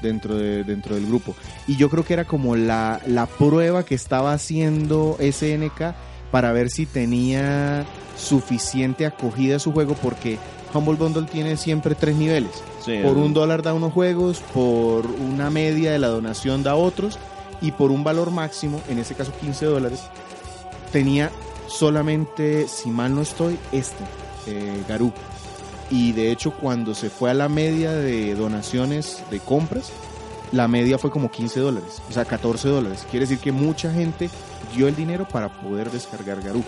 dentro, de, dentro del grupo. Y yo creo que era como la, la prueba que estaba haciendo SNK para ver si tenía suficiente acogida su juego porque Humble Bundle tiene siempre tres niveles. sí, Por un dólar da unos juegos, por una media de la donación da otros y por un valor máximo, en este caso 15 dólares, tenía solamente, si mal no estoy, este, eh, Garú. Y de hecho cuando se fue a la media de donaciones de compras, la media fue como 15 dólares, o sea, 14 dólares. Quiere decir que mucha gente dio el dinero para poder descargar Garú.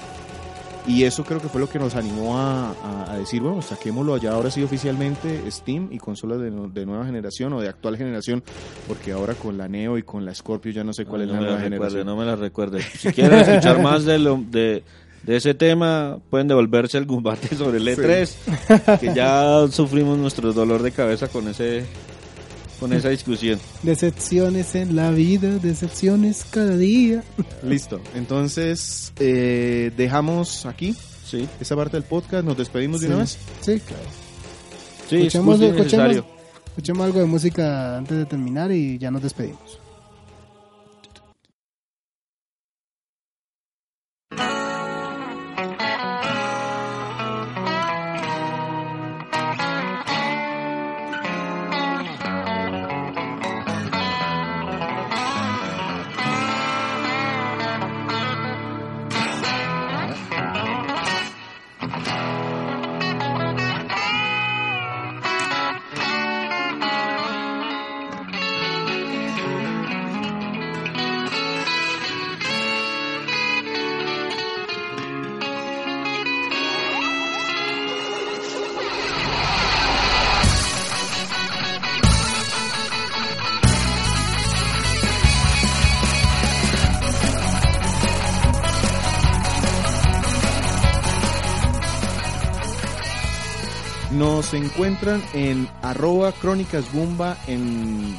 Y eso creo que fue lo que nos animó a, a- a decir, bueno, saquémoslo allá ahora sí oficialmente Steam y consolas de, no- de nueva generación o de actual generación, porque ahora con la Neo y con la Scorpio ya no sé cuál es no la nueva la recuerde, generación. no me la recuerde. Si quieren escuchar más de, lo, de, de ese tema, pueden devolverse al combate sobre el E3, que ya sufrimos nuestro dolor de cabeza con ese con esa discusión. Decepciones en la vida, decepciones cada día. Listo, entonces eh, dejamos aquí Sí, esa parte del podcast, nos despedimos de una vez. Sí, claro. sí, escuchemos algo de música antes de terminar y ya nos despedimos. Nos encuentran en arroba crónicas en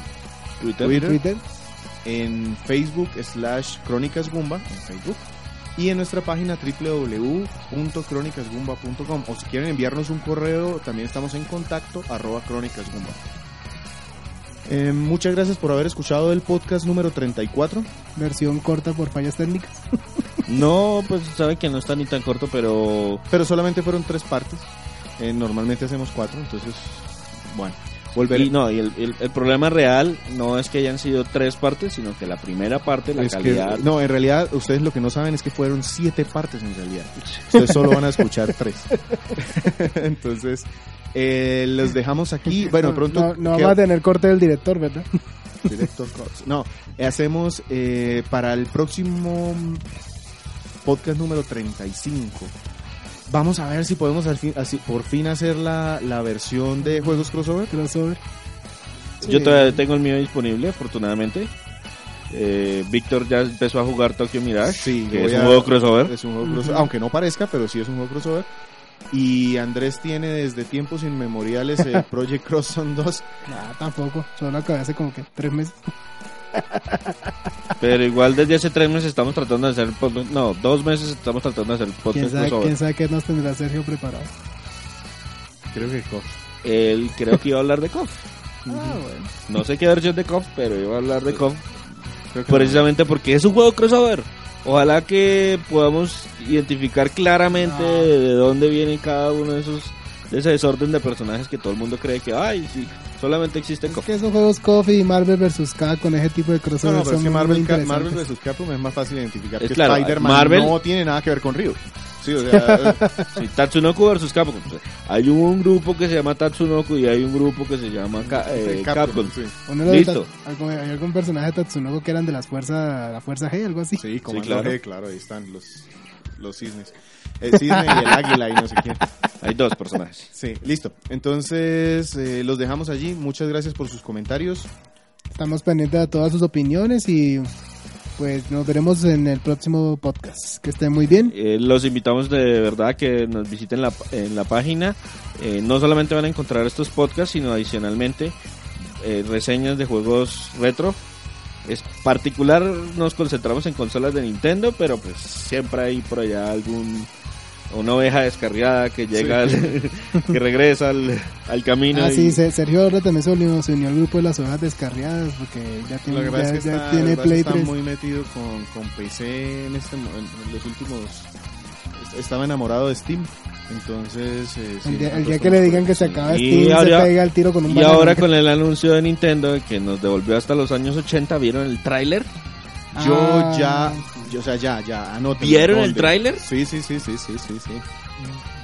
Twitter. Twitter, Twitter, en Facebook slash crónicas Gumba, en Facebook, y en nuestra página www.crónicasgumba.com. O si quieren enviarnos un correo, también estamos en contacto arroba crónicas Gumba. Eh, muchas gracias por haber escuchado el podcast número 34. versión corta por fallas técnicas. No, pues saben que no está ni tan corto, pero Pero solamente fueron tres partes. Eh, normalmente hacemos cuatro, entonces, bueno, volveré. y no, y el, el- el problema real no es que hayan sido tres partes, sino que la primera parte, la Es que- calidad. no, en realidad, ustedes lo que no saben es que fueron siete partes en realidad. Ustedes solo van a escuchar tres. Entonces, eh, los dejamos aquí. Bueno, pronto. No, no ¿qué- vamos a tener corte del director, ¿verdad? Director Cuts. No, hacemos eh, para el próximo podcast número 35. Vamos a ver si podemos al fin, así, por fin hacer la, la versión de juegos crossover. Crossover. Yo todavía tengo el mío disponible, afortunadamente. Eh, Víctor ya empezó a jugar Tokyo Mirage, Sí, que es un a- juego crossover. Es un juego crossover, aunque no parezca, pero sí es un juego crossover. Y Andrés tiene desde tiempos inmemoriales el Project Cross Zone 2. Nah, tampoco. Solo acabé hace como que tres meses. Pero igual desde hace tres meses estamos tratando de hacer el podcast. No, dos meses estamos tratando de hacer el ¿Quién podcast sabe, crossover. quién sabe qué nos tendrá Sergio preparado? Creo que Él creo que iba a hablar de KOF. Ah, bueno. No sé qué versión de KOF, pero iba a hablar de KOF. Precisamente porque es un juego crossover. Ojalá que podamos identificar claramente Ah. de dónde viene cada uno de esos ese desorden de personajes que todo el mundo cree que ay sí solamente existe Es que esos juegos Coffee y Marvel vs. K con ese tipo de No, crossover no, pero es son que muy Marvel. Marvel vs. Capcom es más fácil identificar Es que claro, Spider-Man Marvel- no tiene nada que ver con Ryu. Sí, o sea, Sí, Tatsunoko versus Capcom. Hay un grupo que se llama Tatsunoko y hay un grupo que se llama Ca- eh, Capcom. sí. Listo. Algún- ¿Hay algún personaje de Tatsunoko que eran de las fuerzas, la fuerza G, algo así? Sí, como claro. claro. claro, ahí están los, los cisnes. El cisne y el águila y no sé quién. Hay dos personajes. Sí, listo. Entonces, eh, los dejamos allí. Muchas gracias por sus comentarios. Estamos pendientes de todas sus opiniones y pues nos veremos en el próximo podcast. Que estén muy bien. Eh, los invitamos de verdad a que nos visiten la, en la página. Eh, no solamente van a encontrar estos podcasts, sino adicionalmente eh, reseñas de juegos retro. Es particular, nos concentramos en consolas de Nintendo, pero pues siempre hay por allá algún una oveja descarriada que llega, al- que regresa al, al camino. Ah, y- sí, Se- Sergio ahora también se unió, se unió al grupo de las hojas descarriadas porque ya Lo tiene, que pasa ya, es que ya está, tiene lo que pasa es Play que está 3. muy metido con, con PC en, este, mo- en los últimos... Estaba enamorado de Steam. Entonces... eh, sí, el día, el día que le digan que se sí. acaba Y Steam, ahora- se pega el tiro con un Y banano. ahora con el anuncio de Nintendo que nos devolvió hasta los años 80, ¿vieron el tráiler? Yo Ah, ya, yo, o sea, ya, ya, anoten. ¿Vieron el tráiler? Sí, sí, sí, sí, sí, sí, sí.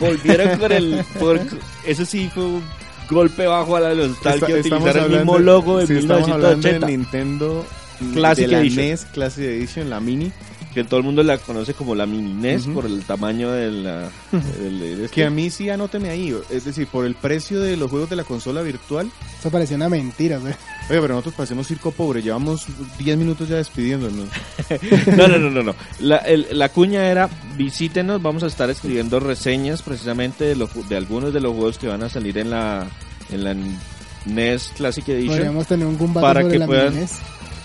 Volvieron con el... por- eso sí fue un golpe bajo a la nostalgia Está- estamos utilizar el mismo logo de sí, estamos hablando 1980. de Nintendo Classic de la Edition. NES Classic Edition, la mini, que todo el mundo la conoce como la mini NES por el tamaño de la... del- del este. que a mí sí anóteme ahí, es decir, por el precio de los juegos de la consola virtual. Eso parecía una mentira, güey. Oye, pero nosotros parecemos circo pobre, llevamos 10 minutos ya despidiéndonos. No, no, no, no. no. La, el- la cuña era visítenos, vamos a estar escribiendo reseñas precisamente de, los de algunos de los juegos que van a salir en la, en la NES Classic Edition Podríamos tener un Para sobre que la puedan- mini NES.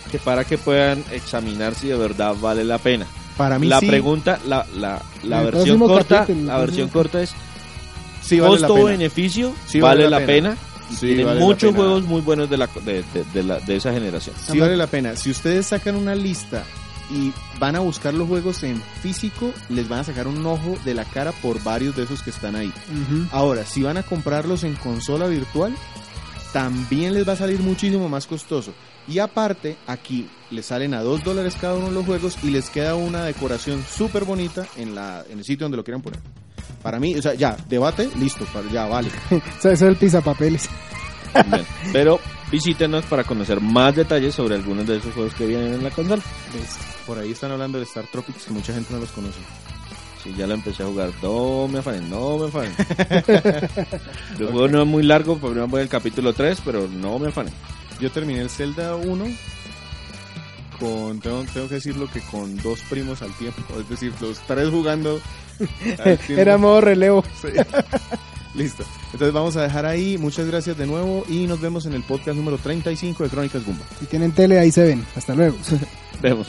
Que para que puedan examinar si de verdad vale la pena. Para mí La sí, pregunta, la, la, la versión corta, capítulo, la versión corta es sí vale costo-beneficio, Sí vale, vale la pena. pena. Sí, vale muchos juegos muy buenos de, la, de, de- de la- de esa generación. Sí vale la pena. Si ustedes sacan una lista y van a buscar los juegos en físico, les van a sacar un ojo de la cara por varios de esos que están ahí. Ahora, si van a comprarlos en consola virtual, también les va a salir muchísimo más costoso. Y aparte, aquí les salen a 2 dólares cada uno de los juegos y les queda una decoración súper bonita en, la, en el sitio donde lo quieran poner. Para mí, o sea, ya, debate, listo, para- ya, vale. O sea, eso es el pisapapeles. Bien. Pero visítenos para conocer más detalles sobre algunos de esos juegos que vienen en la consola. Por ahí están hablando de Star Tropics, que mucha gente no los conoce. Si ya lo empecé a jugar, no me afanen, no me afanen. El juego no es muy largo, porque no voy al capítulo 3, pero no me afanen. Yo terminé el Zelda 1 con, tengo, tengo que decirlo que con dos primos al tiempo, es decir, los tres jugando al tiempo. Era modo relevo. Sí. Listo. Entonces vamos a dejar ahí. Muchas gracias de nuevo y nos vemos en el podcast número 35 de Crónicas Gumba. Si tienen tele, ahí se ven. Hasta luego. Vemos.